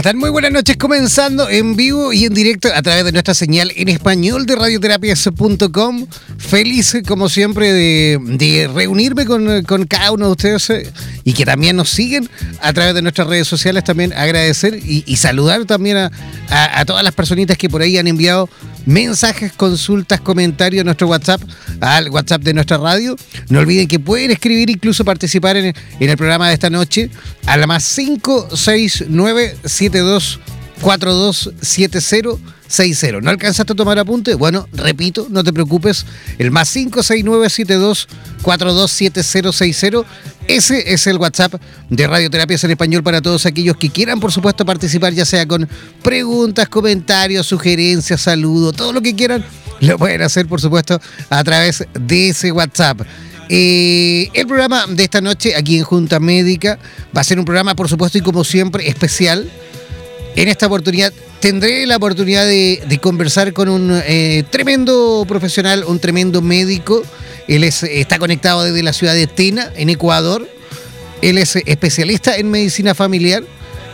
Están? Muy buenas noches, comenzando en vivo y en directo a través de nuestra señal en español de radioterapias.com. Feliz, como siempre, de, reunirme con, cada uno de ustedes eh, y que también nos siguen a través de nuestras redes sociales. También agradecer y, saludar también a, a, todas las personitas que por ahí han enviado mensajes, consultas, comentarios a nuestro WhatsApp, al WhatsApp de nuestra radio. No olviden que pueden escribir, incluso participar en, el programa de esta noche, a la más 569 72 427060. ¿No alcanzaste a tomar apunte? Bueno, repito, no te preocupes. El más 56972 427060. Ese es el WhatsApp de Radioterapias en Español para todos aquellos que quieran, por supuesto, participar, ya sea con preguntas, comentarios, sugerencias, saludos, todo lo que quieran, lo pueden hacer, por supuesto, a través de ese WhatsApp. Eh, el programa de esta noche aquí en Junta Médica va a ser un programa, por supuesto, y como siempre, especial. En esta oportunidad tendré la oportunidad de, conversar con un eh, tremendo profesional, un tremendo médico él está conectado desde la ciudad de Tena, en Ecuador. Él es especialista en medicina familiar,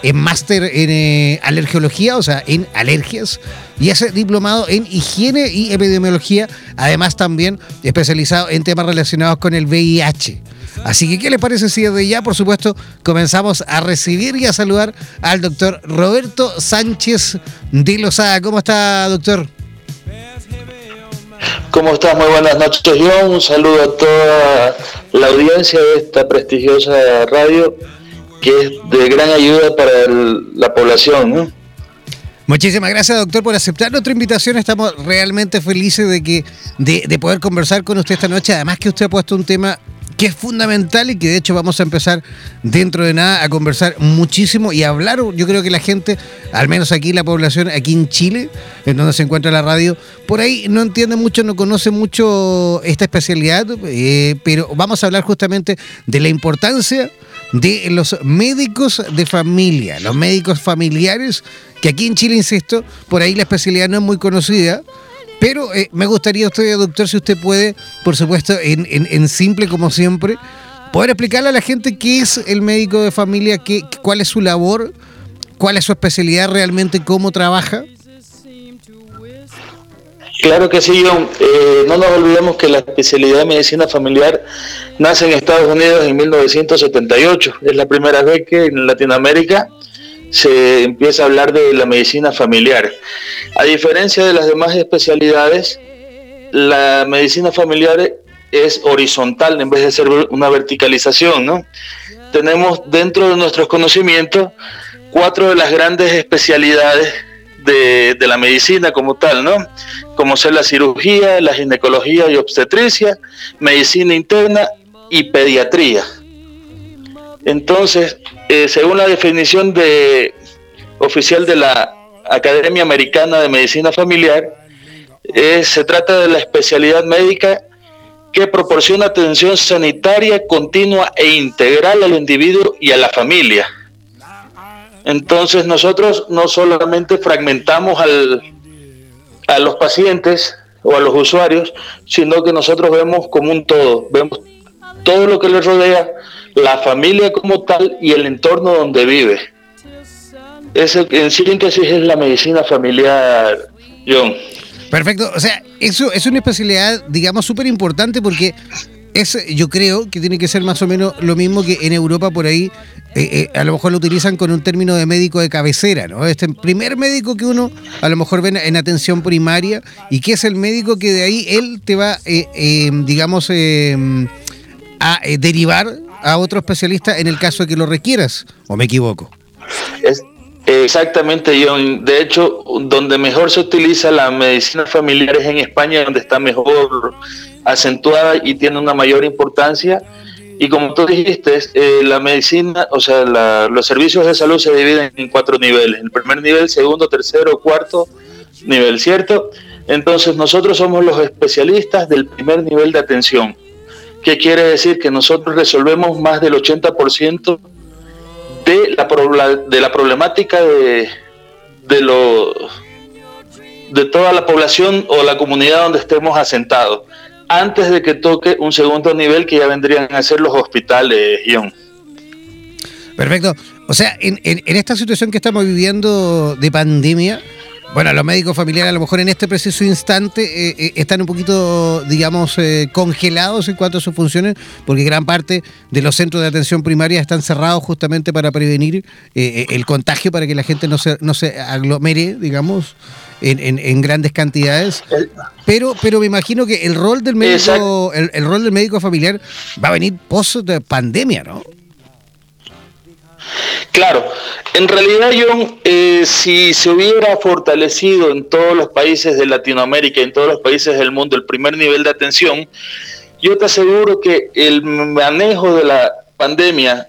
es máster en eh, alergiología, o sea, en alergias, y es diplomado en higiene y epidemiología, además también especializado en temas relacionados con el VIH. Así que, ¿qué le parece si desde ya, por supuesto, comenzamos a recibir y a saludar al doctor Roberto Sánchez de Lozada? ¿Cómo está, doctor? ¿Cómo estás? Muy buenas noches, John. Un saludo a toda la audiencia de esta prestigiosa radio que es de gran ayuda para la población. Muchísimas gracias, doctor, por aceptar nuestra invitación. Estamos realmente felices de que de, de poder conversar con usted esta noche. Además que usted ha puesto un tema que es fundamental y que de hecho vamos a empezar dentro de nada a conversar muchísimo y hablar. Yo creo que la gente, al menos aquí la población, aquí en Chile, en donde se encuentra la radio, por ahí no entiende mucho, no conoce mucho esta especialidad, eh, pero vamos a hablar justamente de la importancia de los médicos de familia, los médicos familiares, que aquí en Chile, insisto, por ahí la especialidad no es muy conocida pero eh, me gustaría usted, doctor, si usted puede, por supuesto, en, simple como siempre, poder explicarle a la gente qué es el médico de familia, qué, cuál es su labor, cuál es su especialidad realmente, cómo trabaja. Claro que sí, John. Eh, no nos olvidemos que la especialidad de medicina familiar nace en Estados Unidos en 1978. Es la primera vez que en Latinoamérica se empieza a hablar de la medicina familiar. A diferencia de las demás especialidades, la medicina familiar es horizontal en vez de ser una verticalización, ¿no? Tenemos dentro de nuestros conocimientos cuatro de las grandes especialidades de, la medicina como tal, ¿no? Como ser la cirugía, la ginecología y obstetricia, medicina interna y pediatría. Entonces, eh, según la definición de, oficial de la Academia Americana de Medicina Familiar, eh, se trata de la especialidad médica que proporciona atención sanitaria continua e integral al individuo y a la familia. Entonces nosotros no solamente fragmentamos al, a los pacientes o a los usuarios, sino que nosotros vemos como un todo, vemos todo lo que le rodea, la familia como tal y el entorno donde vive. Ese, en síntesis es la medicina familiar, John. Perfecto, o sea, eso es una especialidad, digamos, súper importante porque es, yo creo que tiene que ser más o menos lo mismo que en Europa por ahí, eh, eh, a lo mejor lo utilizan con un término de médico de cabecera, ¿no? Este primer médico que uno a lo mejor ve en atención primaria y que es el médico que de ahí él te va, eh, digamos, a derivar a otro especialista en el caso de que lo requieras, ¿o me equivoco? Exactamente, John. De hecho, donde mejor se utiliza la medicina familiar es en España, donde está mejor acentuada y tiene una mayor importancia. Y como tú dijiste, eh, la medicina, o sea, los servicios de salud se dividen en cuatro niveles. El primer nivel, segundo, tercero, cuarto nivel, ¿cierto? Entonces nosotros somos los especialistas del primer nivel de atención. ¿Qué quiere decir? Que nosotros resolvemos más del 80% de la, de la problemática de, de, lo, de toda la población o la comunidad donde estemos asentados, antes de que toque un segundo nivel que ya vendrían a ser los hospitales. Perfecto. O sea, en, en esta situación que estamos viviendo de pandemia, bueno, los médicos familiares a lo mejor en este preciso instante eh, eh, están un poquito, digamos, eh, congelados en cuanto a sus funciones, porque gran parte de los centros de atención primaria están cerrados justamente para prevenir el contagio, para que la gente no se, no se aglomere, digamos, en, en, grandes cantidades. Pero, pero me imagino que el rol del médico, el, el, rol del médico familiar va a venir post pandemia, ¿no? Claro, en realidad, John, eh, si se hubiera fortalecido en todos los países de Latinoamérica, en todos los países del mundo, el primer nivel de atención, yo te aseguro que el manejo de la pandemia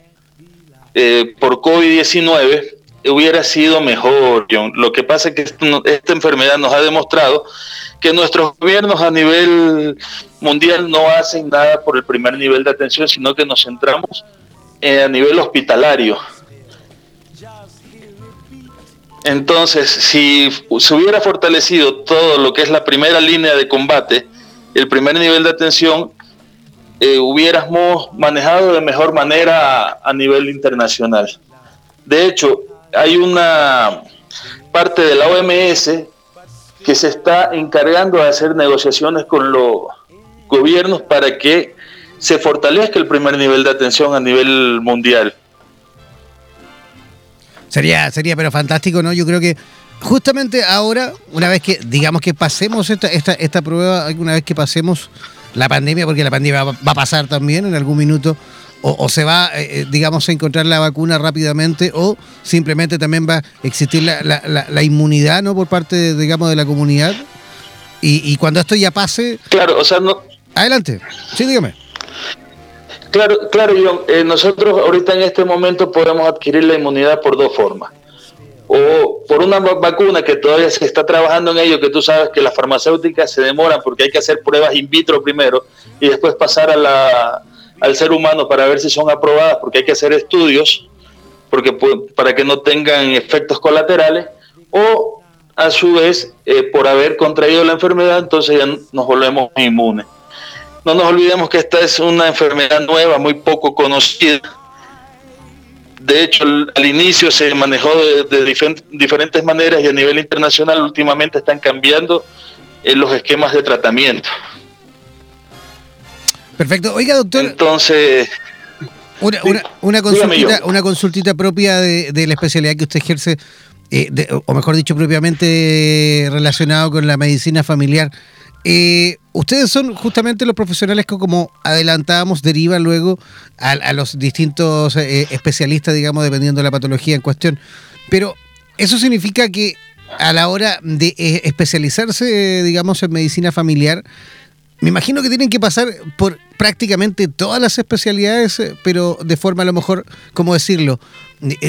eh, por COVID-19 hubiera sido mejor, John. Lo que pasa es que esta enfermedad nos ha demostrado que nuestros gobiernos a nivel mundial no hacen nada por el primer nivel de atención, sino que nos centramos eh, a nivel hospitalario. Entonces, si se hubiera fortalecido todo lo que es la primera línea de combate, el primer nivel de atención, eh, hubiéramos manejado de mejor manera a, nivel internacional. De hecho, hay una parte de la OMS que se está encargando de hacer negociaciones con los gobiernos para que se fortalezca el primer nivel de atención a nivel mundial. Sería, sería pero fantástico, ¿no? Yo creo que justamente ahora, una vez que, digamos que pasemos esta, esta, esta prueba, una vez que pasemos la pandemia, porque la pandemia va, a pasar también en algún minuto, o, se va, eh, eh, digamos, a encontrar la vacuna rápidamente, o simplemente también va a existir la, la, la, inmunidad, ¿no? Por parte, digamos, de la comunidad. Y, y cuando esto ya pase... Claro, o sea, no... Adelante, sí, dígame. Claro, claro, John. Eh, nosotros ahorita en este momento podemos adquirir la inmunidad por dos formas. O por una vacuna que todavía se está trabajando en ello, que tú sabes que las farmacéuticas se demoran porque hay que hacer pruebas in vitro primero y después pasar a la, al ser humano para ver si son aprobadas, porque hay que hacer estudios porque para que no tengan efectos colaterales. O a su vez, eh, por haber contraído la enfermedad, entonces ya nos volvemos inmunes. No nos olvidemos que esta es una enfermedad nueva, muy poco conocida. De hecho, al inicio se manejó de, diferentes maneras y a nivel internacional últimamente están cambiando eh, los esquemas de tratamiento. Perfecto. Oiga, doctor. Entonces. Una, una, consultita, una consultita propia de, la especialidad que usted ejerce, eh, o mejor dicho, propiamente relacionado con la medicina familiar. Eh, ustedes son justamente los profesionales que, como adelantábamos, derivan luego a, los distintos eh, especialistas, digamos, dependiendo de la patología en cuestión. Pero eso significa que a la hora de eh, especializarse, digamos, en medicina familiar, me imagino que tienen que pasar por prácticamente todas las especialidades, pero de forma a lo mejor, ¿cómo decirlo?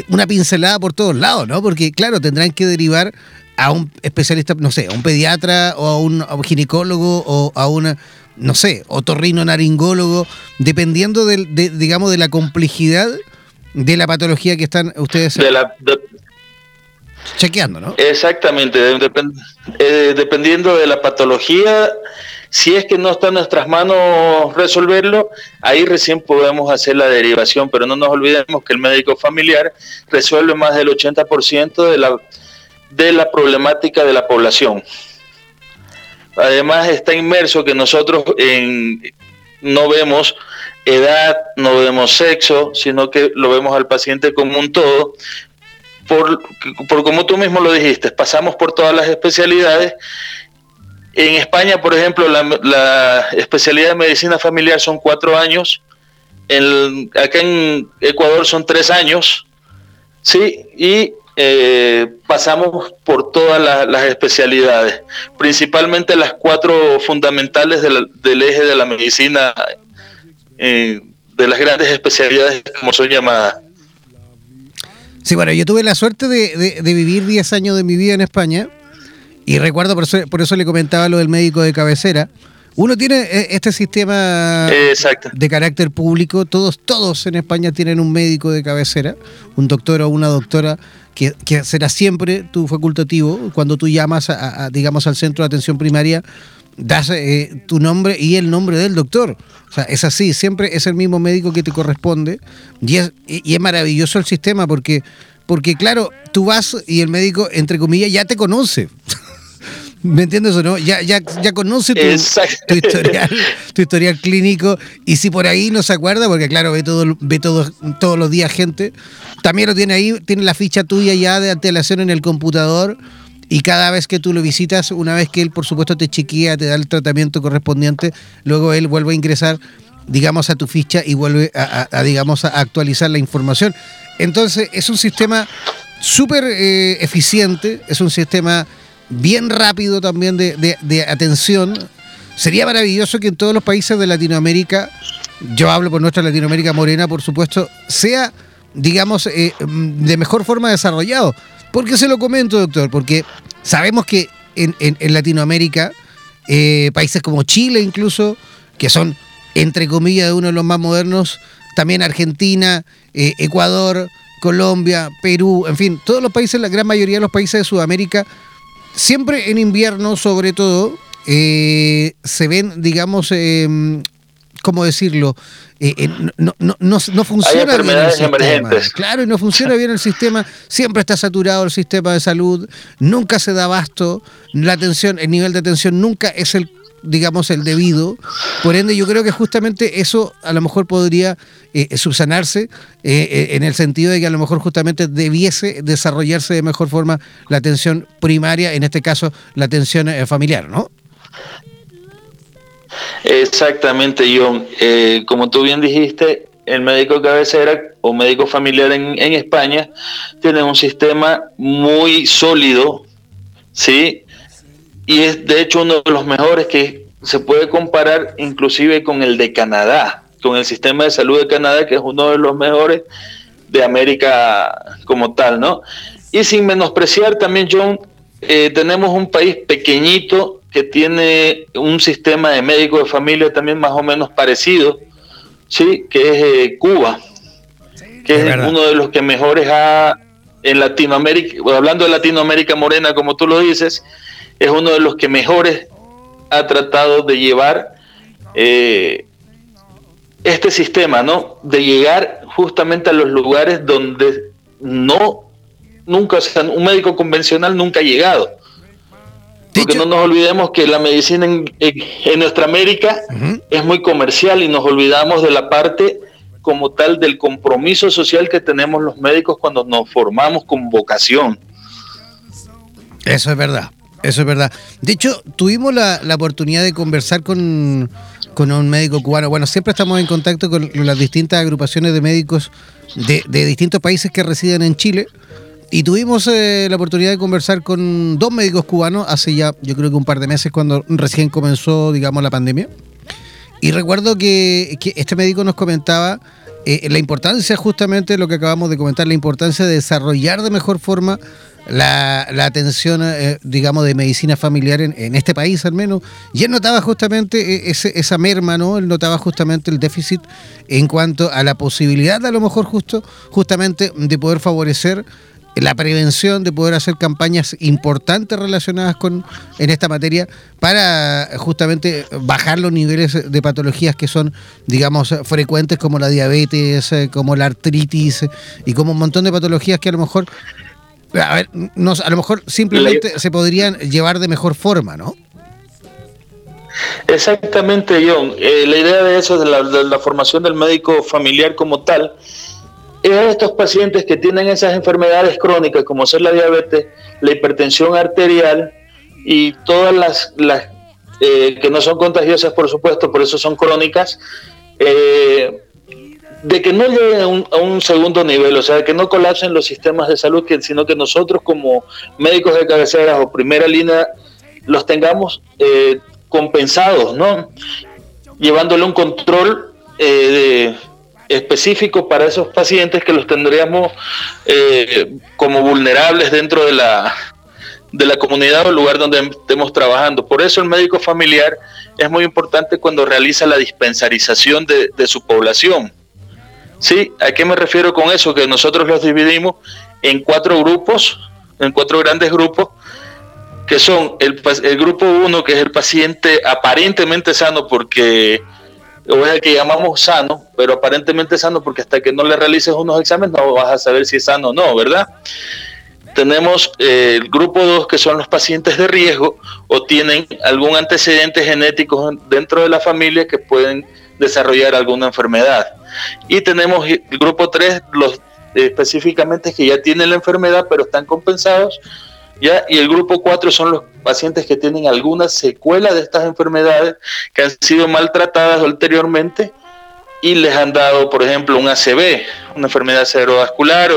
Una pincelada por todos lados, ¿no? Porque, claro, tendrán que derivar a un especialista, no sé, a un pediatra o a un, ginecólogo o a una, no sé, otorrino naringólogo, dependiendo del, de, digamos, de la complejidad de la patología que están ustedes chequeando, ¿no? Exactamente, eh, dependiendo de la patología Si es que no está en nuestras manos resolverlo, ahí recién podemos hacer la derivación, pero no nos olvidemos que el médico familiar resuelve más del 80% de la, de la problemática de la población. Además está inmerso que nosotros no vemos edad, no vemos sexo, sino que lo vemos al paciente como un todo. Por, por como tú mismo lo dijiste, pasamos por todas las especialidades. En España, por ejemplo, la, especialidad de medicina familiar son cuatro años. En, acá en Ecuador son tres años. Sí, y eh, pasamos por todas las especialidades, principalmente las cuatro fundamentales del eje de la medicina, eh, de las grandes especialidades como son llamadas. Sí, bueno, yo tuve la suerte de, vivir 10 años de mi vida en España y recuerdo, por eso, por eso le comentaba lo del médico de cabecera. Uno tiene eh, este sistema de carácter público, todos, todos en España tienen un médico de cabecera, un doctor o una doctora que, será siempre tu facultativo. Cuando tú llamas, a, digamos, al centro de atención primaria, das eh, tu nombre y el nombre del doctor. O sea, es así, siempre es el mismo médico que te corresponde. Y es, y es maravilloso el sistema porque, porque, claro, tú vas y el médico, entre comillas, ya te conoce. ¿Me entiendes o no? Ya, ya, ya conoce tu, historial, tu historial clínico y si por ahí no se acuerda, porque claro, ve todo, ve todo, todos los días gente, también lo tiene ahí, tiene la ficha tuya ya de antelación en el computador y cada vez que tú lo visitas, una vez que él por supuesto te chequea, te da el tratamiento correspondiente, luego él vuelve a ingresar digamos a tu ficha y vuelve a, digamos a actualizar la información. Entonces es un sistema súper eh, eficiente, es un sistema bien rápido también de, atención. Sería maravilloso que en todos los países de Latinoamérica, yo hablo por nuestra Latinoamérica morena, por supuesto, sea, digamos, eh, de mejor forma desarrollado. ¿Por qué se lo comento, doctor? Porque sabemos que en, Latinoamérica, eh, países como Chile incluso, que son, entre comillas, uno de los más modernos, también Argentina, eh, Ecuador, Colombia, Perú, en fin, todos los países, la gran mayoría de los países de Sudamérica siempre en invierno, sobre todo, eh, se ven, digamos, eh, ¿cómo decirlo? Eh, eh, no, no, no, no, funciona bien el sistema. Claro, y no funciona bien el sistema. Siempre está saturado el sistema de salud. Nunca se da abasto. La atención, el nivel de atención nunca es el digamos, el debido. Por ende, yo creo que justamente eso a lo mejor podría eh, subsanarse eh, eh, en el sentido de que a lo mejor justamente debiese desarrollarse de mejor forma la atención primaria, en este caso la atención familiar, ¿no? Exactamente, John. como tú bien dijiste, el médico cabecera o médico familiar en España tiene un sistema muy sólido, ¿sí? Y es de hecho uno de los mejores que se puede comparar inclusive con el de Canadá, con el sistema de salud de Canadá, que es uno de los mejores de América como tal, ¿no? Y sin menospreciar también, John, eh, tenemos un país pequeñito que tiene un sistema de médico de familia también más o menos parecido, ¿sí? Que es eh, Cuba, que es, uno de los que mejores ha en Latinoamérica, hablando de Latinoamérica morena, como tú lo dices, es uno de los que mejores ha tratado de llevar eh, este sistema, ¿no? De llegar justamente a los lugares donde no, nunca, o sea, un médico convencional nunca ha llegado. Porque no nos olvidemos que la medicina en, nuestra América es muy comercial y nos olvidamos de la parte como tal del compromiso social que tenemos los médicos cuando nos formamos con vocación. Eso es verdad. Eso es verdad. De hecho, tuvimos la, oportunidad de conversar con, un médico cubano. Bueno, siempre estamos en contacto con las distintas agrupaciones de médicos de, distintos países que residen en Chile. Y tuvimos eh, la oportunidad de conversar con dos médicos cubanos hace ya, yo creo que un par de meses, cuando recién comenzó, digamos, la pandemia. Y recuerdo que, este médico nos comentaba eh, la importancia, justamente lo que acabamos de comentar, la importancia de desarrollar de mejor forma la, atención, eh, digamos, de medicina familiar en, este país al menos. Y él notaba justamente eh, esa merma, ¿no? Él notaba justamente el déficit en cuanto a la posibilidad, a lo mejor justo, justamente, de poder favorecer la prevención, de poder hacer campañas importantes relacionadas con en esta materia para justamente bajar los niveles de patologías que son, digamos, frecuentes como la diabetes, eh, como la artritis y como un montón de patologías que a lo mejor a ver, a lo mejor simplemente se podrían llevar de mejor forma, ¿no? Exactamente, John. Eh, la idea de eso, de la, formación del médico familiar como tal, es a estos pacientes que tienen esas enfermedades crónicas, como ser la diabetes, la hipertensión arterial y todas las, eh, que no son contagiosas, por supuesto, por eso son crónicas, eh, de que no lleguen a un, segundo nivel, o sea, que no colapsen los sistemas de salud, sino que nosotros como médicos de cabecera o primera línea los tengamos eh, compensados, ¿no? Llevándole un control eh, específico para esos pacientes que los tendríamos eh, como vulnerables dentro de la, de la comunidad o el lugar donde estemos trabajando. Por eso el médico familiar es muy importante cuando realiza la dispensarización de, su población. ¿Sí? ¿A qué me refiero con eso? Que nosotros los dividimos en cuatro grupos, en cuatro grandes grupos, que son el, el grupo 1, que es el paciente aparentemente sano, porque o es el que llamamos sano, pero aparentemente sano porque hasta que no le realices unos exámenes no vas a saber si es sano o no, ¿verdad? Tenemos eh, el grupo 2, que son los pacientes de riesgo o tienen algún antecedente genético dentro de la familia que pueden desarrollar alguna enfermedad. Y tenemos el grupo 3, los específicamente que ya tienen la enfermedad pero están compensados ¿ya? Y el grupo 4 son los pacientes que tienen alguna secuela de estas enfermedades que han sido maltratadas anteriormente y les han dado, por ejemplo, un ACV, una enfermedad cerebrovascular,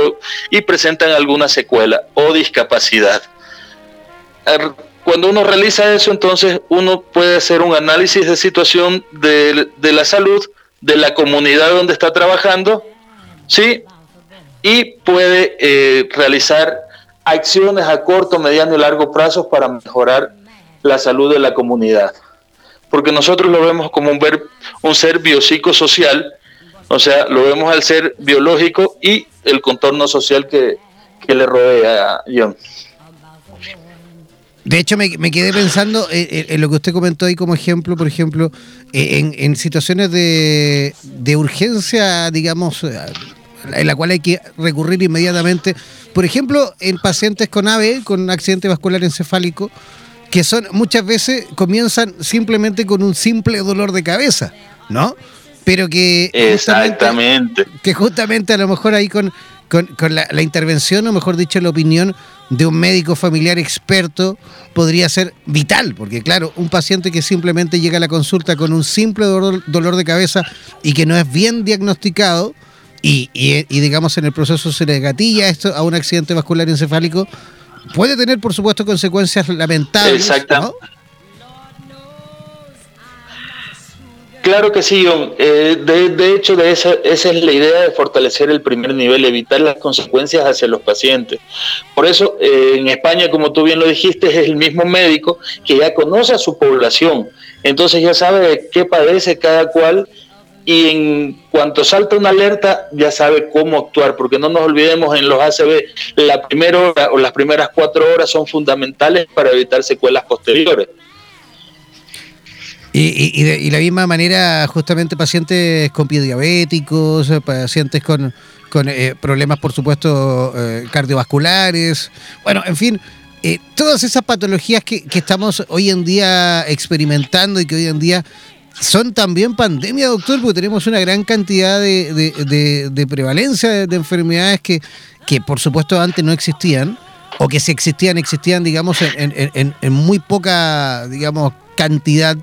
y presentan alguna secuela o discapacidad. Cuando uno realiza eso, entonces uno puede hacer un análisis de situación de, la salud de la comunidad donde está trabajando, ¿sí? Y puede eh, realizar acciones a corto, mediano y largo plazo para mejorar la salud de la comunidad. Porque nosotros lo vemos como un, ver, un ser biopsicosocial, o sea, lo vemos al ser biológico y el contorno social que, le rodea, John. De hecho, me, quedé pensando en, lo que usted comentó ahí como ejemplo, por ejemplo, en, en situaciones de, de urgencia, digamos, en la cual hay que recurrir inmediatamente por ejemplo, en pacientes con AVE, con accidente vascular encefálico, que son muchas veces comienzan simplemente con un simple dolor de cabeza, ¿no? Pero que exactamente que justamente a lo mejor ahí con, con, la, la, intervención o mejor dicho la opinión de un médico familiar experto podría ser vital, porque claro, un paciente que simplemente llega a la consulta con un simple dolor, dolor de cabeza y que no es bien diagnosticado, y, y, digamos en el proceso se le gatilla esto a un accidente vascular encefálico, puede tener por supuesto consecuencias lamentables. Exacto. Claro que sí, John. Eh, de, hecho, de esa, esa es la idea de fortalecer el primer nivel, evitar las consecuencias hacia los pacientes. Por eso, eh, en España, como tú bien lo dijiste, es el mismo médico que ya conoce a su población. Entonces ya sabe qué padece cada cual y en cuanto salta una alerta ya sabe cómo actuar, porque no nos olvidemos en los ACB, la primera hora o las primeras cuatro horas son fundamentales para evitar secuelas posteriores. Y, de, la misma manera, justamente pacientes con pies diabéticos, pacientes con, eh, problemas, por supuesto, eh, cardiovasculares, bueno, en fin, eh, todas esas patologías que, que, estamos hoy en día experimentando y que hoy en día son también pandemia, doctor, porque tenemos una gran cantidad de, prevalencia de, enfermedades que, que, por supuesto, antes no existían, o que si existían, existían, digamos, en, muy poca, digamos, cantidad.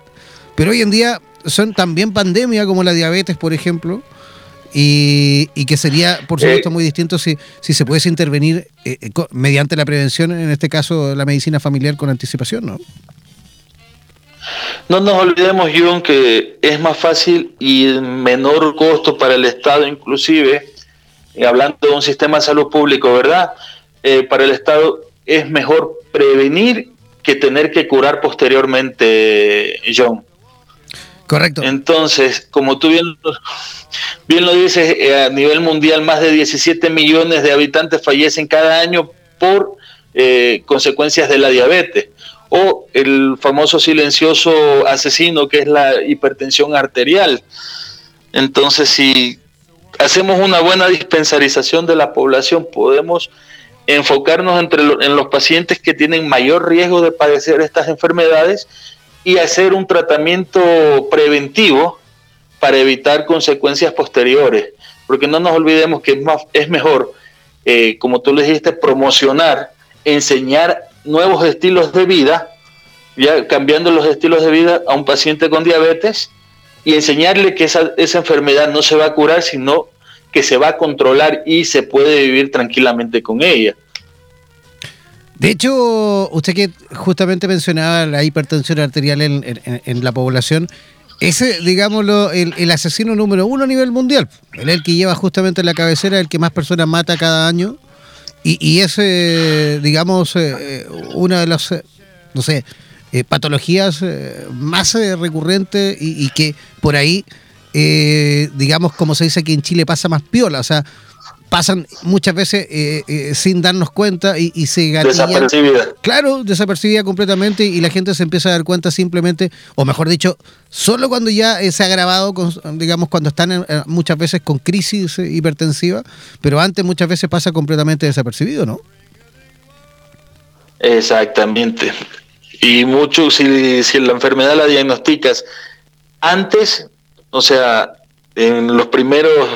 Pero hoy en día son también pandemia, como la diabetes, por ejemplo, y, que sería, por supuesto, muy distinto si, si se pudiese intervenir eh, eh, mediante la prevención, en este caso la medicina familiar con anticipación, ¿no? No nos olvidemos, John, que es más fácil y menor costo para el Estado, inclusive, eh, hablando de un sistema de salud público, ¿verdad? Eh, para el Estado es mejor prevenir que tener que curar posteriormente, John. Correcto. Entonces, como tú bien, bien lo dices, eh, a nivel mundial más de 17 millones de habitantes fallecen cada año por eh, consecuencias de la diabetes o el famoso silencioso asesino que es la hipertensión arterial. Entonces, si hacemos una buena dispensarización de la población, podemos enfocarnos entre en los pacientes que tienen mayor riesgo de padecer estas enfermedades y hacer un tratamiento preventivo para evitar consecuencias posteriores. Porque no nos olvidemos que es, más, es mejor, eh, como tú le dijiste, promocionar, enseñar nuevos estilos de vida, ya cambiando los estilos de vida a un paciente con diabetes y enseñarle que esa, esa enfermedad no se va a curar, sino que se va a controlar y se puede vivir tranquilamente con ella. De hecho, usted que justamente mencionaba la hipertensión arterial en, la población, ese, digámoslo, el, asesino número uno a nivel mundial. El que lleva justamente la cabecera, el que más personas mata cada año. Y, y es, digamos, eh, una de las, eh, no sé, eh, patologías más recurrentes y, y, que por ahí, digamos, como se dice aquí en Chile, pasa más piola. O sea, pasan muchas veces eh, eh, sin darnos cuenta y, se Desapercibida. Claro, desapercibida completamente y la gente se empieza a dar cuenta simplemente, o mejor dicho, solo cuando ya eh, se ha agravado, digamos, cuando están muchas veces con crisis hipertensiva, pero antes muchas veces pasa completamente desapercibido, ¿no? Exactamente. Y mucho, si, si la enfermedad la diagnosticas antes, o sea, en los primeros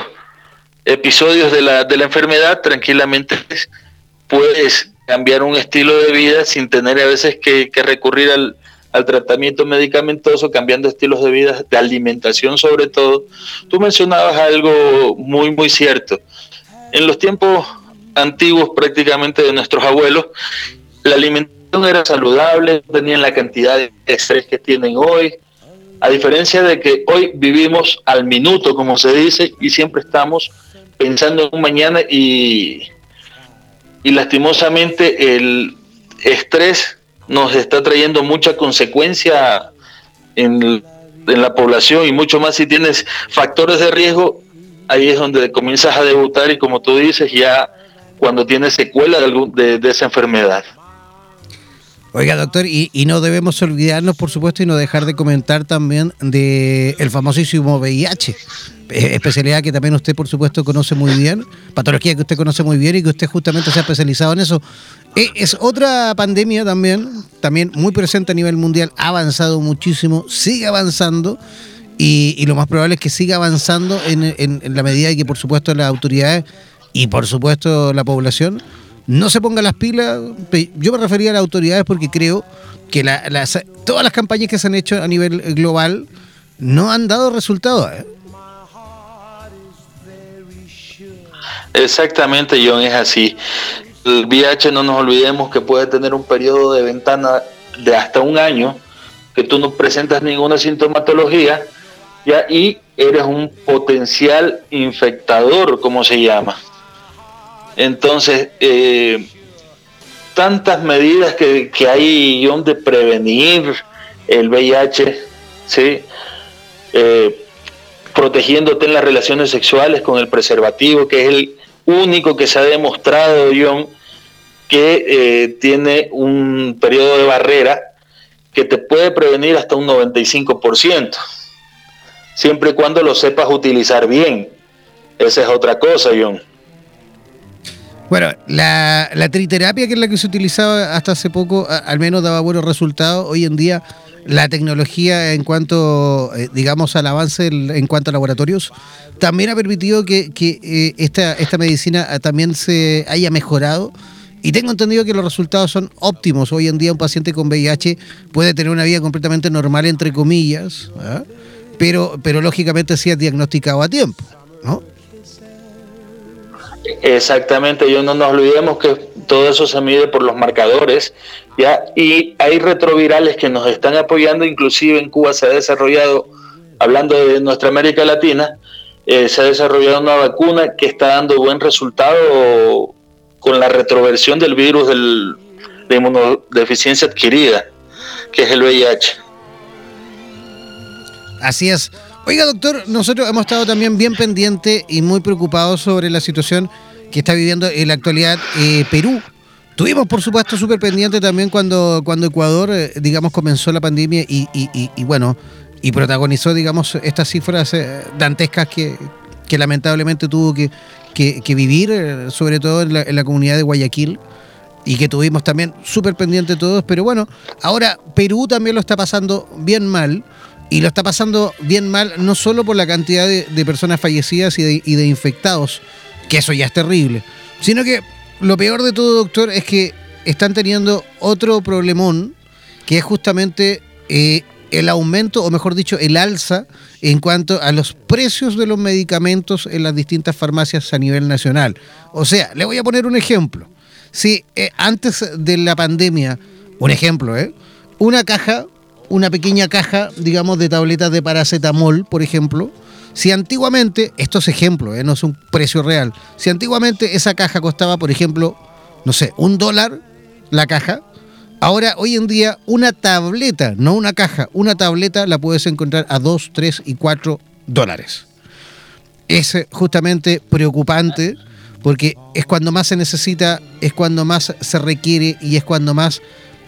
episodios de la, de la enfermedad, tranquilamente puedes cambiar un estilo de vida sin tener a veces que, recurrir al, al, tratamiento medicamentoso, cambiando estilos de vida, de alimentación sobre todo. Tú mencionabas algo muy, muy cierto. En los tiempos antiguos prácticamente de nuestros abuelos, la alimentación era saludable, tenían la cantidad de estrés que tienen hoy, a diferencia de que hoy vivimos al minuto, como se dice, y siempre estamos pensando en un mañana y, y lastimosamente el estrés nos está trayendo mucha consecuencia en, en, la población y mucho más si tienes factores de riesgo, ahí es donde comienzas a debutar y como tú dices, ya cuando tienes secuela de, de, esa enfermedad. Oiga, doctor, y, no debemos olvidarnos, por supuesto, y no dejar de comentar también de el famosísimo VIH. Eh, especialidad que también usted, por supuesto, conoce muy bien, patología que usted conoce muy bien y que usted justamente se ha especializado en eso. Eh, es otra pandemia también, también muy presente a nivel mundial, ha avanzado muchísimo, sigue avanzando. Y, lo más probable es que siga avanzando en, la medida de que, por supuesto, las autoridades y, por supuesto, la población no se ponga las pilas. Yo me refería a las autoridades porque creo que todas las campañas que se han hecho a nivel global no han dado resultados. ¿eh? Exactamente, John, es así. El VIH no nos olvidemos que puede tener un periodo de ventana de hasta un año, que tú no presentas ninguna sintomatología, ya y eres un potencial infectador, como se llama. Entonces, eh, tantas medidas que, que hay, John, de prevenir el VIH, ¿sí? Eh, protegiéndote en las relaciones sexuales con el preservativo, que es el único que se ha demostrado, John, que eh, tiene un periodo de barrera que te puede prevenir hasta un 95%, siempre y cuando lo sepas utilizar bien. Esa es otra cosa, John. Bueno, la, la triterapia, que es la que se utilizaba hasta hace poco, al menos daba buenos resultados. Hoy en día la tecnología en cuanto, eh, digamos, al avance en cuanto a laboratorios, también ha permitido que, eh, esta, esta medicina ah, también se haya mejorado. Y tengo entendido que los resultados son óptimos. Hoy en día un paciente con VIH puede tener una vida completamente normal, entre comillas, ¿ah? pero, lógicamente si es diagnosticado a tiempo, ¿no? Exactamente, yo no nos olvidemos que todo eso se mide por los marcadores, ¿ya? Y hay retrovirales que nos están apoyando, inclusive en Cuba se ha desarrollado, hablando de nuestra América Latina, eh, se ha desarrollado una vacuna que está dando buen resultado con la retroversión del virus del, de inmunodeficiencia adquirida, que es el VIH. Así es. Oiga, doctor, nosotros hemos estado también bien pendientes y muy preocupados sobre la situación que está viviendo en la actualidad eh, Perú. Tuvimos, por supuesto, súper pendiente también cuando, cuando Ecuador, eh, digamos, comenzó la pandemia y, y, bueno, y protagonizó, digamos, estas cifras eh, dantescas que, lamentablemente tuvo que, que, vivir, sobre todo en la, en la comunidad de Guayaquil y que tuvimos también súper pendiente todos, pero bueno, ahora Perú también lo está pasando bien mal y lo está pasando bien mal no solo por la cantidad de, personas fallecidas y de, infectados, que eso ya es terrible, sino que lo peor de todo, doctor, es que están teniendo otro problemón, que es justamente eh, el aumento, o mejor dicho, el alza en cuanto a los precios de los medicamentos en las distintas farmacias a nivel nacional. O sea, le voy a poner un ejemplo. Si eh, antes de la pandemia, un ejemplo, ¿eh? una caja, una pequeña caja, digamos, de tabletas de paracetamol, por ejemplo, si antiguamente, esto es ejemplo, ¿eh? no es un precio real, si antiguamente esa caja costaba, por ejemplo, no sé, un dólar la caja, ahora hoy en día una tableta, no una caja, una tableta la puedes encontrar a dos, tres y cuatro dólares. Es justamente preocupante porque es cuando más se necesita, es cuando más se requiere y es cuando más,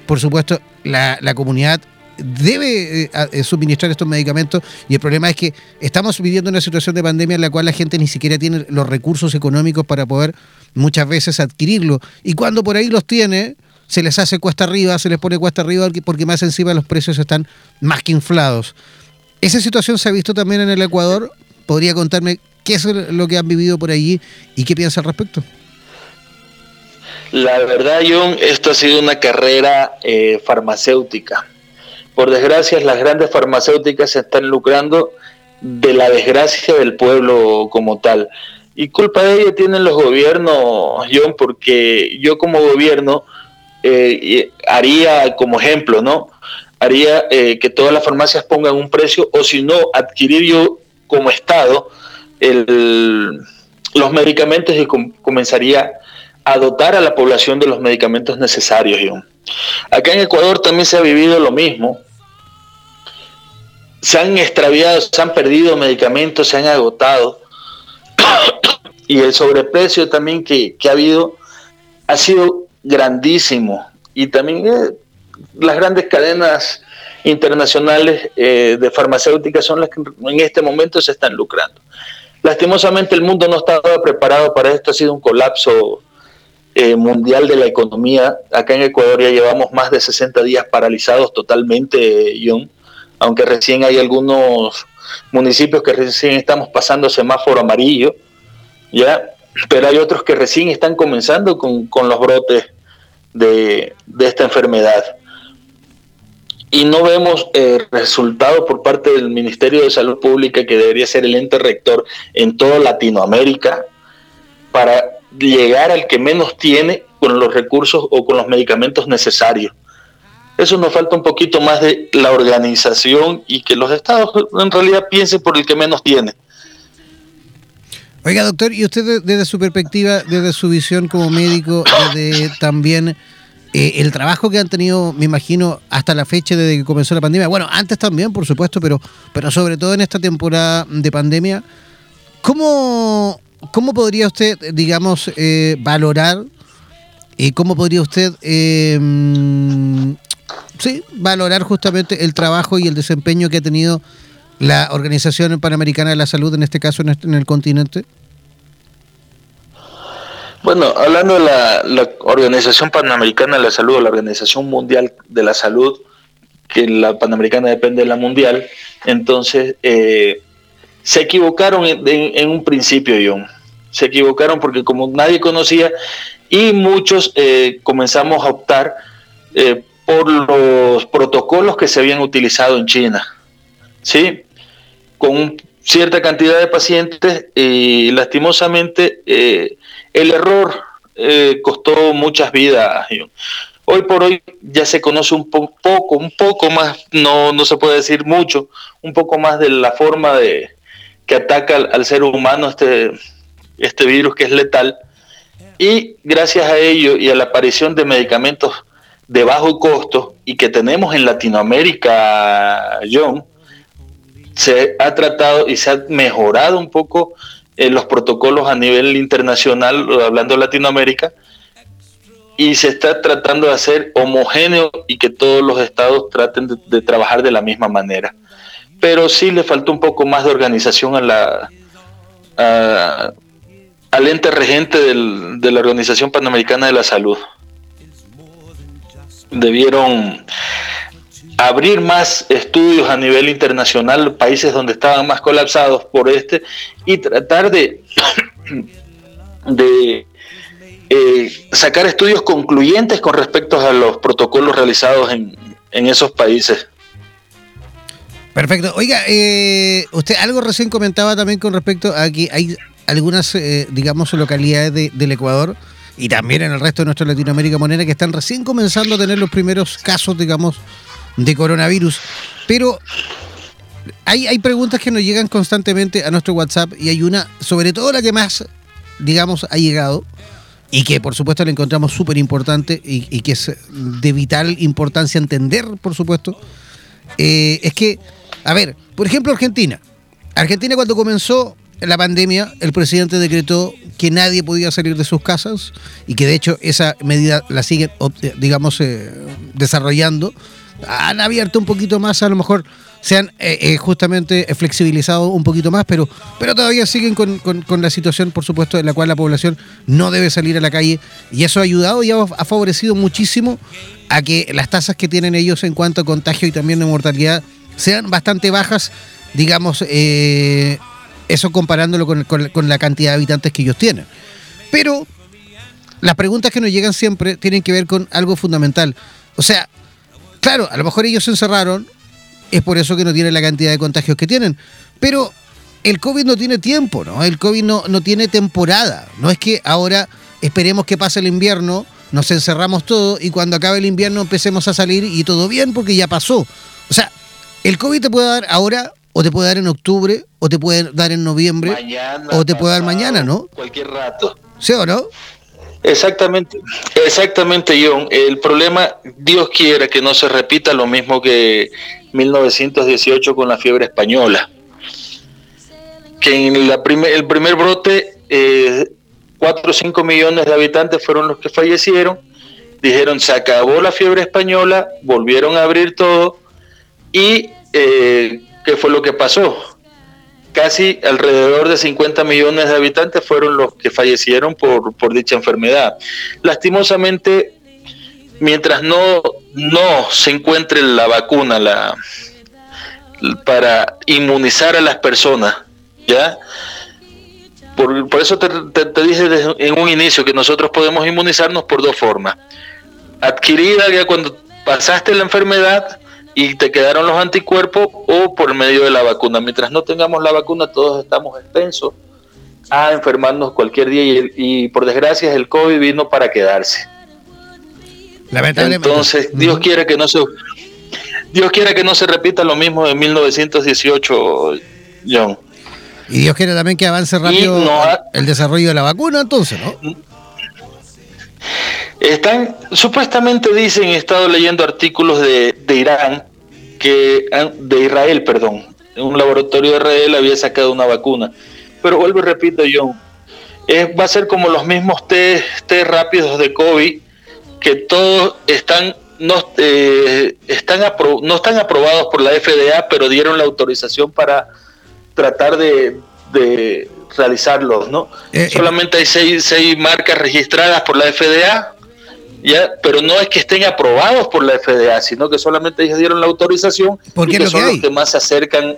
por supuesto, la, comunidad debe eh, eh, suministrar estos medicamentos y el problema es que estamos viviendo una situación de pandemia en la cual la gente ni siquiera tiene los recursos económicos para poder muchas veces adquirirlo y cuando por ahí los tiene se les hace cuesta arriba, se les pone cuesta arriba porque más encima los precios están más que inflados. Esa situación se ha visto también en el Ecuador. ¿Podría contarme ¿Qué es lo que han vivido por allí y qué piensa al respecto? La verdad, John, esto ha sido una carrera eh, farmacéutica. Por desgracia, las grandes farmacéuticas se están lucrando de la desgracia del pueblo como tal. Y culpa de ello tienen los gobiernos, John, porque yo como gobierno eh, haría como ejemplo, ¿no? Haría eh, que todas las farmacias pongan un precio o si no, adquirir yo como Estado los medicamentos y comenzaría a dotar a la población de los medicamentos necesarios. Acá en Ecuador también se ha vivido lo mismo. Se han extraviado, se han perdido medicamentos, se han agotado. y el sobreprecio también que, ha habido ha sido grandísimo. Y también eh, las grandes cadenas internacionales eh, de farmacéuticas son las que en este momento se están lucrando. Lastimosamente el mundo no estaba preparado para esto, ha sido un colapso eh, mundial de la economía. Acá en Ecuador ya llevamos más de 60 días paralizados totalmente, John, aunque recién hay algunos municipios que recién estamos pasando semáforo amarillo, ¿ya? pero hay otros que recién están comenzando con, los brotes de, de esta enfermedad y no vemos eh, resultados por parte del Ministerio de Salud Pública, que debería ser el ente rector en toda Latinoamérica, para llegar al que menos tiene con los recursos o con los medicamentos necesarios. Eso nos falta un poquito más de la organización y que los estados en realidad piensen por el que menos tiene. Oiga, doctor, y usted desde su perspectiva, desde su visión como médico, desde también eh, el trabajo que han tenido, me imagino, hasta la fecha desde que comenzó la pandemia, bueno, antes también, por supuesto, pero, pero sobre todo en esta temporada de pandemia, ¿cómo, cómo podría usted, digamos, eh, valorar y cómo podría usted, eh, sí, valorar justamente el trabajo y el desempeño que ha tenido la Organización Panamericana de la Salud, en este caso en el continente? Bueno, hablando de la, Organización Panamericana de la Salud, la Organización Mundial de la Salud, que la Panamericana depende de la Mundial, entonces eh, se equivocaron en, un principio, John. Se equivocaron porque como nadie conocía y muchos eh, comenzamos a optar eh, por los protocolos que se habían utilizado en China, ¿sí? Con cierta cantidad de pacientes y lastimosamente el error eh, costó muchas vidas. Hoy por hoy ya se conoce un poco, un poco más, no, no se puede decir mucho, un poco más de la forma de que ataca al, ser humano este, este virus que es letal. Y gracias a ello y a la aparición de medicamentos de bajo costo y que tenemos en Latinoamérica, John, se ha tratado y se ha mejorado un poco eh, los protocolos a nivel internacional, hablando de Latinoamérica, y se está tratando de hacer homogéneo y que todos los estados traten de, trabajar de la misma manera. Pero sí le faltó un poco más de organización a la, al ente regente de la Organización Panamericana de la Salud. Debieron abrir más estudios a nivel internacional, países donde estaban más colapsados por este, y tratar de, de eh, sacar estudios concluyentes con respecto a los protocolos realizados en, en esos países. Perfecto. Oiga, eh, usted algo recién comentaba también con respecto a que hay algunas, eh, digamos, localidades del Ecuador y también en el resto de nuestra Latinoamérica moneda que están recién comenzando a tener los primeros casos, digamos, de coronavirus. Pero hay, hay preguntas que nos llegan constantemente a nuestro WhatsApp y hay una, sobre todo la que más, digamos, ha llegado y que por supuesto la encontramos súper importante y, que es de vital importancia entender, por supuesto, eh, es que, a ver, por ejemplo, Argentina. Argentina cuando comenzó la pandemia, el presidente decretó que nadie podía salir de sus casas y que de hecho esa medida la siguen, digamos, eh, desarrollando. Han abierto un poquito más, a lo mejor se han eh, eh, justamente flexibilizado un poquito más, pero, pero todavía siguen con, la situación, por supuesto, en la cual la población no debe salir a la calle y eso ha ayudado y ha, favorecido muchísimo a que las tasas que tienen ellos en cuanto a contagio y también de mortalidad sean bastante bajas, digamos, eh, eso comparándolo con, con, la cantidad de habitantes que ellos tienen. Pero las preguntas que nos llegan siempre tienen que ver con algo fundamental. O sea, claro, a lo mejor ellos se encerraron, es por eso que no tienen la cantidad de contagios que tienen. Pero el COVID no tiene tiempo, ¿no? El COVID no, no tiene temporada. No es que ahora esperemos que pase el invierno, nos encerramos todo y cuando acabe el invierno empecemos a salir y todo bien porque ya pasó. O sea, el COVID te puede dar ahora o te puede dar en octubre o te puede dar en noviembre o te puede dar mañana, ¿no? Cualquier rato. ¿Sí o no? Exactamente, exactamente, John. El problema, Dios quiera que no se repita lo mismo que 1918 con la fiebre española. Que en la el primer brote, eh, 4 o 5 millones de habitantes fueron los que fallecieron. Dijeron, se acabó la fiebre española, volvieron a abrir todo. ¿Y eh, qué fue lo que pasó? casi alrededor de 50 millones de habitantes fueron los que fallecieron por, por dicha enfermedad. Lastimosamente, mientras no, no se encuentre la vacuna la, para inmunizar a las personas, ¿ya? Por, por eso te, te, dije en un inicio que nosotros podemos inmunizarnos por dos formas. Adquirida ya cuando pasaste la enfermedad y te quedaron los anticuerpos o por medio de la vacuna. Mientras no tengamos la vacuna, todos estamos expensos a enfermarnos cualquier día y, por desgracia el COVID vino para quedarse. Entonces, Dios quiere que no se Dios quiere que no se repita lo mismo de 1918, John. Y Dios quiere también que avance rápido el desarrollo de la vacuna, entonces, ¿no? Están, supuestamente dicen, he estado leyendo artículos de, de Irán, que de Israel, perdón, un laboratorio de Israel había sacado una vacuna. Pero vuelvo y repito, John, va a ser como los mismos test, rápidos de COVID, que todos están no, eh, están no están aprobados por la FDA, pero dieron la autorización para tratar de realizarlos, ¿no? Eh, eh. Solamente hay seis, seis marcas registradas por la FDA ¿ya? pero no es que estén aprobados por la FDA, sino que solamente ellos dieron la autorización porque que son los que más se acercan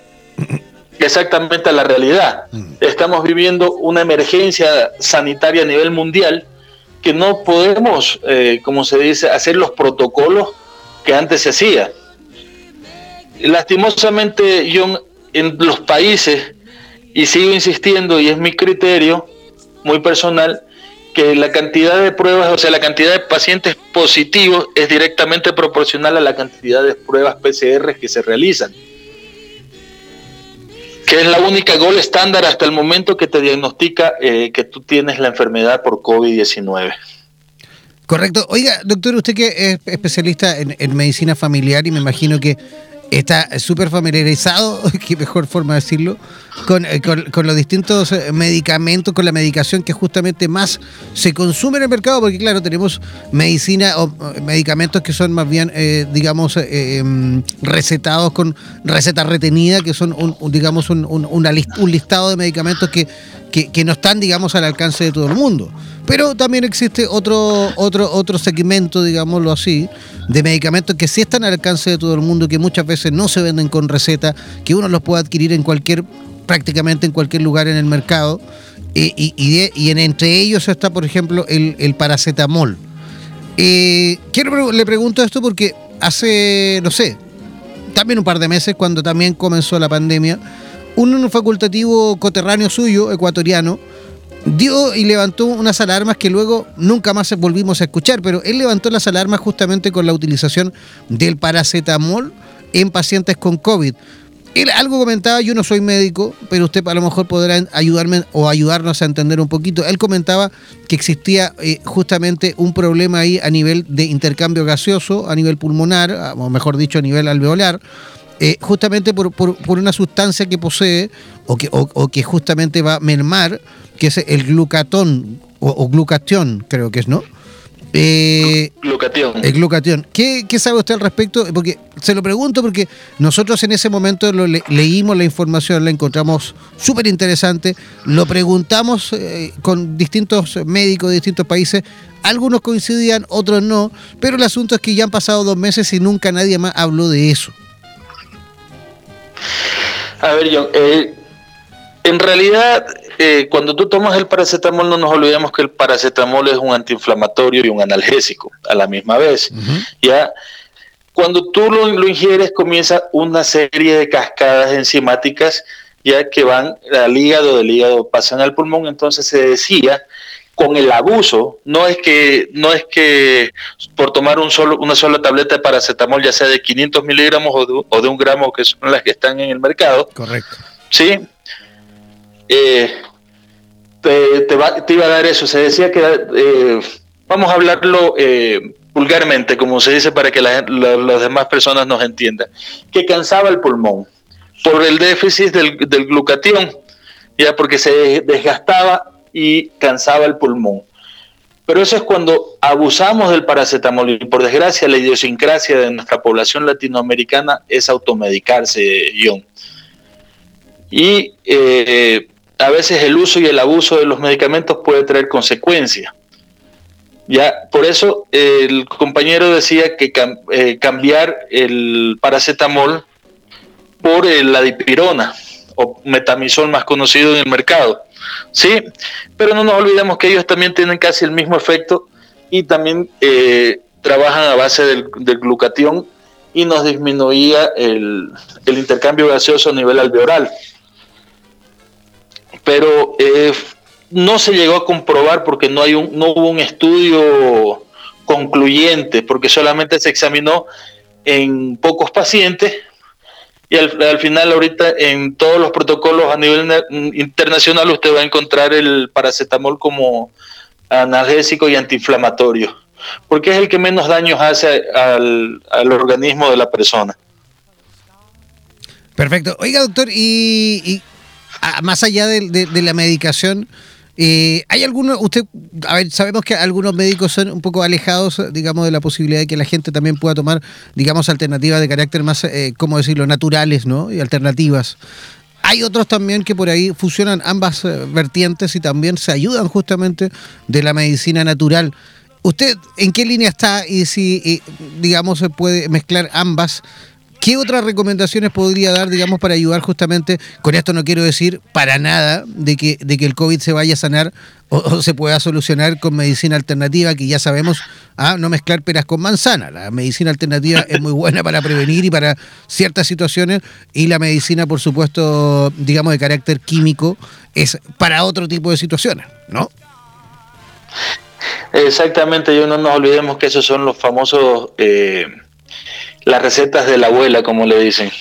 exactamente a la realidad. Mm. Estamos viviendo una emergencia sanitaria a nivel mundial que no podemos, eh, como se dice, hacer los protocolos que antes se hacía. Lastimosamente, yo en los países, y sigo insistiendo, y es mi criterio muy personal, que la cantidad de pruebas, o sea, la cantidad de pacientes positivos es directamente proporcional a la cantidad de pruebas PCR que se realizan. Que es la única gol estándar hasta el momento que te diagnostica eh, que tú tienes la enfermedad por COVID-19. Correcto. Oiga, doctor, usted que es especialista en, medicina familiar y me imagino que está súper familiarizado, qué mejor forma de decirlo, eh, con, los distintos eh, medicamentos, con la medicación que justamente más se consume en el mercado, porque claro, tenemos medicina o eh, medicamentos que son más bien, digamos, em, recetados con receta retenida, que son, un, digamos, un, un listado de medicamentos que, que, no están, digamos, al alcance de todo el mundo. Pero también existe otro, otro, otro segmento, digámoslo así, de medicamentos que sí están al alcance de todo el mundo, que muchas veces no se venden con receta, que uno los puede adquirir en cualquier prácticamente en cualquier lugar en el mercado. y, y, en, entre ellos está, por ejemplo, el, paracetamol. Eh, quiero, le pregunto esto porque hace, no sé, también un par de meses, cuando también comenzó la pandemia, un facultativo coterráneo suyo, ecuatoriano, dio y levantó unas alarmas que luego nunca más volvimos a escuchar, pero él levantó las alarmas justamente con la utilización del paracetamol en pacientes con COVID él algo comentaba, yo no soy médico, pero usted a lo mejor podrá ayudarme o ayudarnos a entender un poquito. Él comentaba que existía eh, justamente un problema ahí a nivel de intercambio gaseoso, a nivel pulmonar, o mejor dicho, a nivel alveolar, eh, justamente por, una sustancia que posee o que, o, que justamente va a mermar, que es el glucatón o, o glucatión, creo que es, ¿no? Eh, glucatión. El glucatión. ¿Qué, sabe usted al respecto? Porque se lo pregunto porque nosotros en ese momento lo leímos la información, la encontramos súper interesante, lo preguntamos eh, con distintos médicos de distintos países, algunos coincidían, otros no, pero el asunto es que ya han pasado dos meses y nunca nadie más habló de eso. A ver, John, eh, en realidad, eh, cuando tú tomas el paracetamol, no nos olvidemos que el paracetamol es un antiinflamatorio y un analgésico a la misma vez. Ya, cuando tú lo, lo, ingieres, comienza una serie de cascadas enzimáticas ya que van al hígado, del hígado pasan al pulmón. Entonces se decía con el abuso, no es que, no es que por tomar un solo, una sola tableta de paracetamol, ya sea de 500 miligramos o de, o de un gramo, que son las que están en el mercado. Correcto. Sí, eh, te, iba a dar eso. Se decía que, eh, vamos a hablarlo eh, vulgarmente, como se dice para que las demás personas nos entiendan, que cansaba el pulmón por el déficit del, del glucatión, ya porque se desgastaba y cansaba el pulmón. Pero eso es cuando abusamos del paracetamol y por desgracia la idiosincrasia de nuestra población latinoamericana es automedicarse, John. Y eh, a veces el uso y el abuso de los medicamentos puede traer consecuencias. Ya, por eso el compañero decía que eh, cambiar el paracetamol por la dipirona o metamisol más conocido en el mercado. Sí, pero no nos olvidemos que ellos también tienen casi el mismo efecto y también eh, trabajan a base del, glucatión y nos disminuía el, el intercambio gaseoso a nivel alveolar. Pero eh, no se llegó a comprobar porque no, hay un, no hubo un estudio concluyente, porque solamente se examinó en pocos pacientes y al, final ahorita en todos los protocolos a nivel internacional usted va a encontrar el paracetamol como analgésico y antiinflamatorio, porque es el que menos daños hace al, organismo de la persona. Perfecto. Oiga, doctor, y más allá de, la medicación, eh, ¿Hay algunos, usted, a ver, sabemos que algunos médicos son un poco alejados, digamos, de la posibilidad de que la gente también pueda tomar, digamos, alternativas de carácter más, eh, ¿cómo decirlo?, naturales, ¿no? Y alternativas. Hay otros también que por ahí fusionan ambas eh, vertientes y también se ayudan justamente de la medicina natural. ¿Usted en qué línea está y si, digamos, se puede mezclar ambas ¿Qué otras recomendaciones podría dar, digamos, para ayudar justamente, con esto no quiero decir para nada de que, de que el COVID se vaya a sanar o, se pueda solucionar con medicina alternativa, que ya sabemos, ah, no mezclar peras con manzana. La medicina alternativa es muy buena para prevenir y para ciertas situaciones, y la medicina, por supuesto, digamos, de carácter químico, es para otro tipo de situaciones, ¿no? Exactamente, yo no nos olvidemos que esos son los famosos... Eh las recetas de la abuela, como le dicen.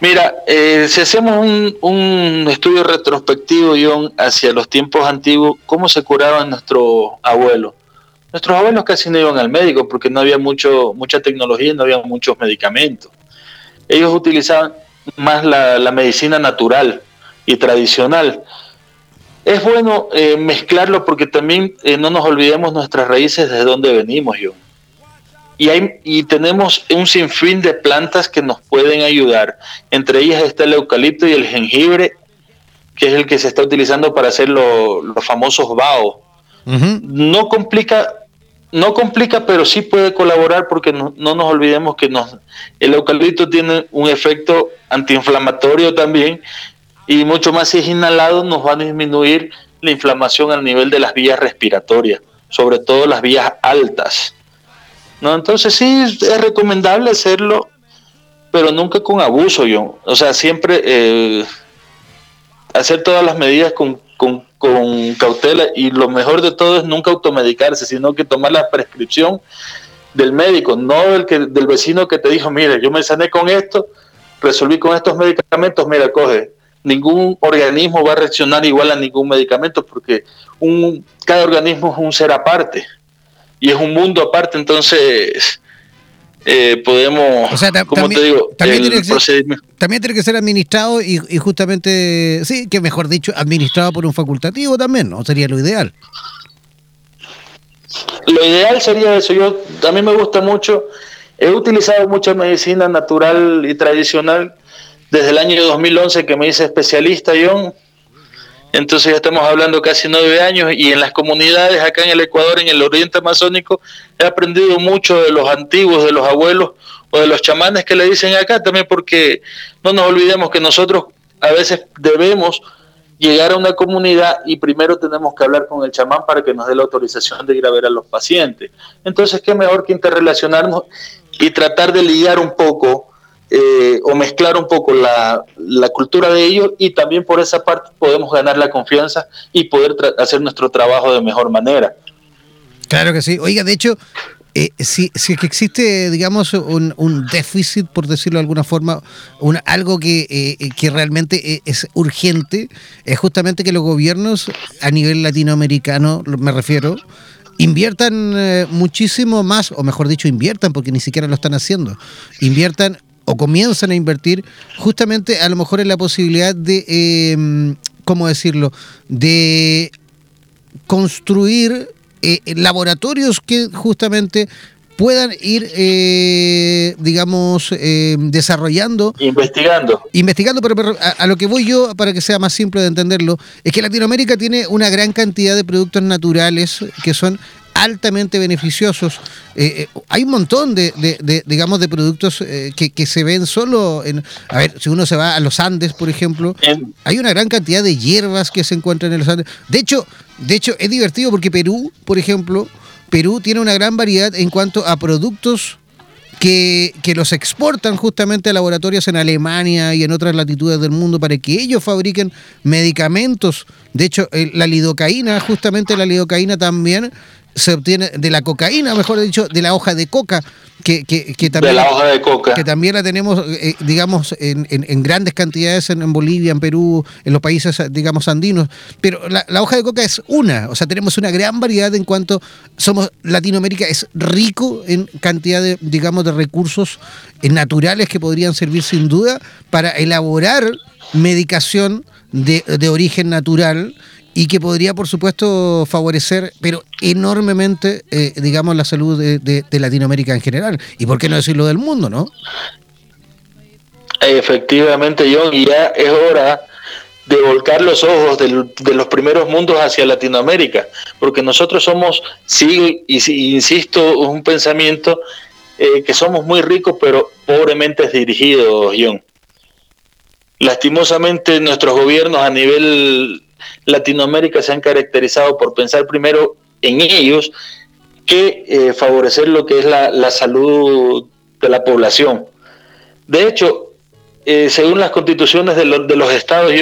Mira, eh, si hacemos un, estudio retrospectivo, John, hacia los tiempos antiguos, ¿cómo se curaban nuestros abuelos? Nuestros abuelos casi no iban al médico porque no había mucho, mucha tecnología y no había muchos medicamentos. ellos utilizaban más la, medicina natural y tradicional. Es bueno eh, mezclarlo porque también eh, no nos olvidemos nuestras raíces de dónde venimos yo. Y, hay, y tenemos un sinfín de plantas que nos pueden ayudar. Entre ellas está el eucalipto y el jengibre, que es el que se está utilizando para hacer los famosos bao. No complica no complica, pero sí puede colaborar porque no, nos olvidemos que nos, el eucalipto tiene un efecto antiinflamatorio también y mucho más si es inhalado nos va a disminuir la inflamación al nivel de las vías respiratorias, sobre todo las vías altas. ¿No? Entonces sí es recomendable hacerlo, pero nunca con abuso, yo. O sea, siempre eh, hacer todas las medidas con, con, cautela y lo mejor de todo es nunca automedicarse, sino que tomar la prescripción del médico, no del, que, del vecino que te dijo, mire, yo me sané con esto, resolví con estos medicamentos, mira, coge. Ningún organismo va a reaccionar igual a ningún medicamento porque un, cada organismo es un ser aparte y es un mundo aparte, entonces eh, podemos, como te digo, también tiene, ser, también tiene, que ser, administrado y, justamente, sí, que mejor dicho, administrado por un facultativo también, ¿no? Sería lo ideal. Lo ideal sería eso. Yo a mí me gusta mucho. He utilizado mucha medicina natural y tradicional desde el año 2011 que me hice especialista, John. Entonces ya estamos hablando casi nueve años y en las comunidades acá en el Ecuador, en el oriente amazónico, he aprendido mucho de los antiguos, de los abuelos o de los chamanes que le dicen acá también, porque no nos olvidemos que nosotros a veces debemos llegar a una comunidad y primero tenemos que hablar con el chamán para que nos dé la autorización de ir a ver a los pacientes. Entonces, qué mejor que interrelacionarnos y tratar de lidiar un poco eh, o mezclar un poco la, cultura de ellos y también por esa parte podemos ganar la confianza y poder hacer nuestro trabajo de mejor manera. Claro que sí. Oiga, de hecho, eh, si, si que existe, digamos, un, déficit, por decirlo de alguna forma, algo que, eh, que realmente es urgente, es justamente que los gobiernos a nivel latinoamericano, me refiero, inviertan muchísimo más, o mejor dicho, inviertan, porque ni siquiera lo están haciendo, inviertan o comienzan a invertir justamente a lo mejor en la posibilidad de, eh, ¿cómo decirlo?, de construir eh, laboratorios que justamente puedan ir, eh, digamos, desarrollando. Investigando. Investigando, pero, a, lo que voy yo, para que sea más simple de entenderlo, es que Latinoamérica tiene una gran cantidad de productos naturales que son altamente beneficiosos. Eh, eh, hay un montón de, digamos, de productos eh, que, se ven solo en... A ver, si uno se va a los Andes, por ejemplo, hay una gran cantidad de hierbas que se encuentran en los Andes. De hecho, de hecho es divertido porque Perú, por ejemplo, Perú tiene una gran variedad en cuanto a productos que, que, los exportan justamente a laboratorios en Alemania y en otras latitudes del mundo para que ellos fabriquen medicamentos. De hecho, la lidocaína, justamente la lidocaína también se obtiene de la cocaína, mejor dicho, de la hoja de coca, que, que, también, de la hoja de coca. que también la tenemos, eh, digamos, en, en, grandes cantidades en, Bolivia, en Perú, en los países, digamos, andinos. Pero la, hoja de coca es una, o sea, tenemos una gran variedad en cuanto somos, Latinoamérica es rico en cantidad de, digamos, de recursos eh, naturales que podrían servir sin duda para elaborar medicación de, de origen natural y que podría, por supuesto, favorecer, pero enormemente, eh, digamos, la salud de, Latinoamérica en general. Y por qué no decirlo del mundo, ¿no? Efectivamente, John, y ya es hora de volcar los ojos de los primeros mundos hacia Latinoamérica, porque nosotros somos, sí, y, insisto, un pensamiento eh, que somos muy ricos, pero pobremente dirigidos, John. Lastimosamente nuestros gobiernos a nivel Latinoamérica se han caracterizado por pensar primero en ellos que eh, favorecer lo que es la, salud de la población. De hecho, eh, según las constituciones de, los estados,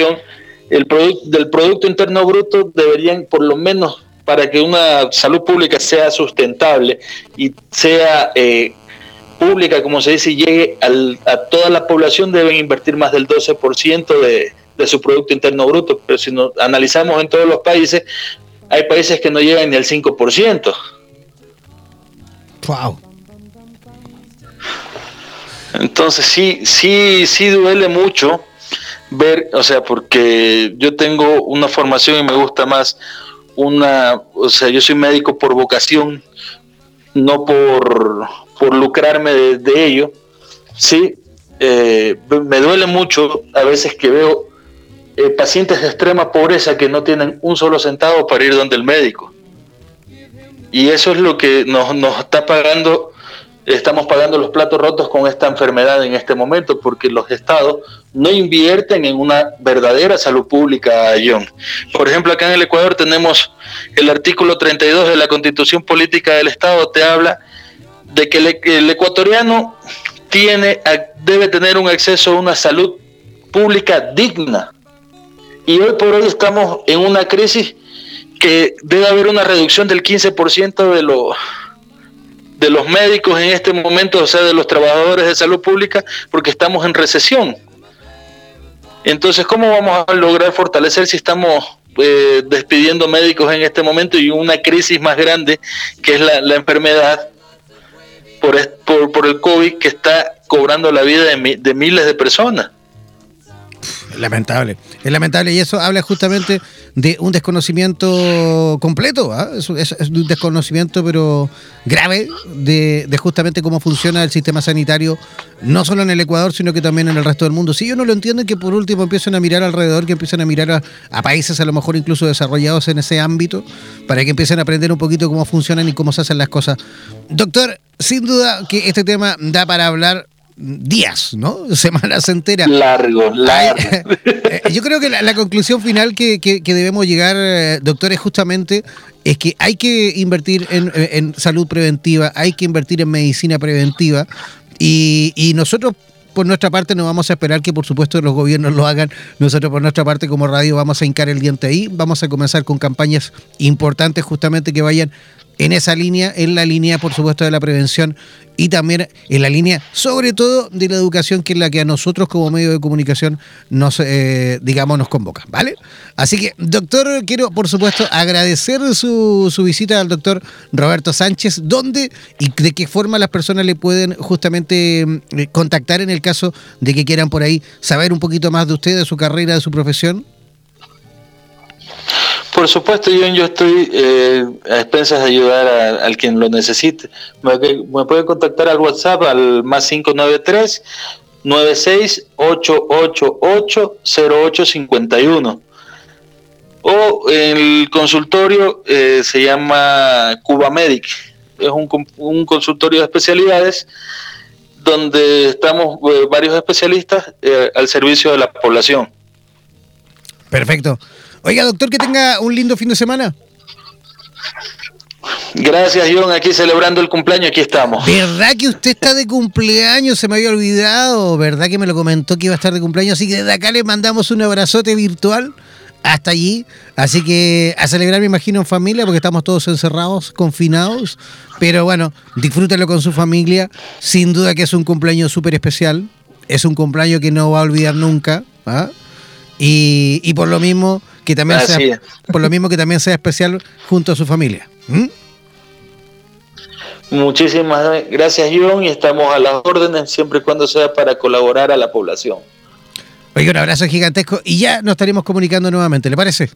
el del Producto Interno Bruto deberían, por lo menos para que una salud pública sea sustentable y sea eh, pública, como se dice, llegue a toda la población, deben invertir más del 12% de, de su Producto Interno Bruto, pero si nos analizamos en todos los países, hay países que no llegan ni al 5%. Wow. Entonces sí, sí, sí duele mucho ver, o sea, porque yo tengo una formación y me gusta más una, o sea, yo soy médico por vocación, no por, por lucrarme de, ello, sí, eh, me duele mucho a veces que veo eh, pacientes de extrema pobreza que no tienen un solo centavo para ir donde el médico. Y eso es lo que nos, nos está pagando estamos pagando los platos rotos con esta enfermedad en este momento, porque los estados no invierten en una verdadera salud pública, John. Por ejemplo, acá en el Ecuador tenemos el artículo 32 de la Constitución Política del Estado, te habla de que el, ecuatoriano tiene, debe tener un acceso a una salud pública digna. Y hoy por hoy estamos en una crisis que debe haber una reducción del 15% de los de los médicos en este momento, o sea, de los trabajadores de salud pública, porque estamos en recesión. Entonces, ¿cómo vamos a lograr fortalecer si estamos eh, despidiendo médicos en este momento y una crisis más grande, que es la, enfermedad por, por, el COVID que está cobrando la vida de miles de personas? Lamentable, es lamentable y eso habla justamente de un desconocimiento completo, ¿ah? es, un desconocimiento pero grave de, justamente cómo funciona el sistema sanitario, no solo en el Ecuador, sino que también en el resto del mundo. Si ellos no lo entienden, que por último empiecen a mirar alrededor, que empiecen a mirar a, países a lo mejor incluso desarrollados en ese ámbito, para que empiecen a aprender un poquito cómo funcionan y cómo se hacen las cosas. Doctor, sin duda que este tema da para hablar días, ¿no? Semanas enteras. Largo, largo. Eh, yo creo que la, conclusión final que, debemos llegar, eh, doctor, es justamente es que hay que invertir en, salud preventiva, hay que invertir en medicina preventiva y, y nosotros por nuestra parte no vamos a esperar que por supuesto los gobiernos lo hagan. Nosotros por nuestra parte como radio vamos a hincar el diente ahí. Vamos a comenzar con campañas importantes justamente que vayan en esa línea, en la línea, por supuesto, de la prevención y también en la línea, sobre todo, de la educación, que es la que a nosotros como medio de comunicación nos, eh, digamos, nos convoca, ¿vale? Así que, doctor, quiero, por supuesto, agradecer su, su visita al doctor Roberto Sánchez, ¿dónde y de qué forma las personas le pueden justamente mm, contactar en el caso de que quieran por ahí saber un poquito más de usted, de su carrera, de su profesión. Por supuesto, yo, yo estoy eh, a expensas de ayudar a, al quien lo necesite. Me, me puede contactar al WhatsApp al más 593 96 888 0851 o el consultorio eh, se llama Cuba Medic. Es un, un, consultorio de especialidades donde estamos eh, varios especialistas al servicio de la población. Perfecto. Oiga, doctor, que tenga un lindo fin de semana. Gracias, John. Aquí celebrando el cumpleaños, aquí estamos. ¿Verdad que usted está de cumpleaños? Se me había olvidado. ¿Verdad que me lo comentó que iba a estar de cumpleaños? Así que desde acá le mandamos un abrazote virtual hasta allí. Así que a celebrar, me imagino, en familia, porque estamos todos encerrados, confinados. Pero bueno, disfrútelo con su familia. Sin duda que es un cumpleaños súper especial. Es un cumpleaños que no va a olvidar nunca. ¿ah? Y, y por lo mismo que también sea, por lo mismo que también sea especial junto a su familia. ¿Mm? Muchísimas gracias, John, y estamos a las órdenes siempre y cuando sea para colaborar a la población. Oye, un abrazo gigantesco y ya nos estaremos comunicando nuevamente, ¿le parece?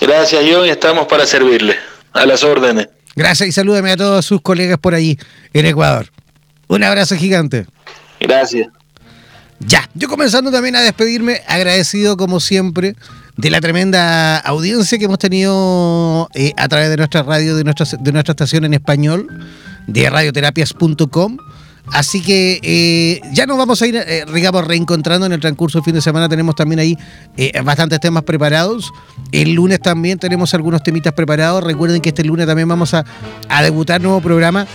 Gracias, John, y estamos para servirle. A las órdenes. Gracias y salúdeme a todos sus colegas por allí en Ecuador. Un abrazo gigante. Gracias. Ya, yo comenzando también a despedirme, agradecido como siempre de la tremenda audiencia que hemos tenido eh, a través de nuestra radio, de nuestra, de nuestra estación en español, de radioterapias.com. Así que eh, ya nos vamos a ir, eh, digamos, reencontrando en el transcurso del fin de semana. Tenemos también ahí bastantes temas preparados. El lunes también tenemos algunos temitas preparados. Recuerden que este lunes también vamos a, a debutar nuevo programa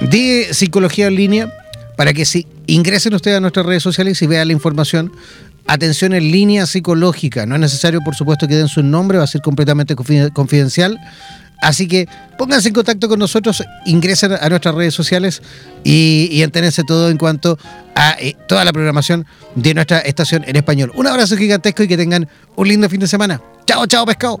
de psicología en línea para que si ingresen ustedes a nuestras redes sociales y vean la información. Atención en línea psicológica. No es necesario, por supuesto, que den su nombre, va a ser completamente confidencial. Así que pónganse en contacto con nosotros, ingresen a nuestras redes sociales y, y entérense todo en cuanto a eh, toda la programación de nuestra estación en español. Un abrazo gigantesco y que tengan un lindo fin de semana. Chao, chao, pescado.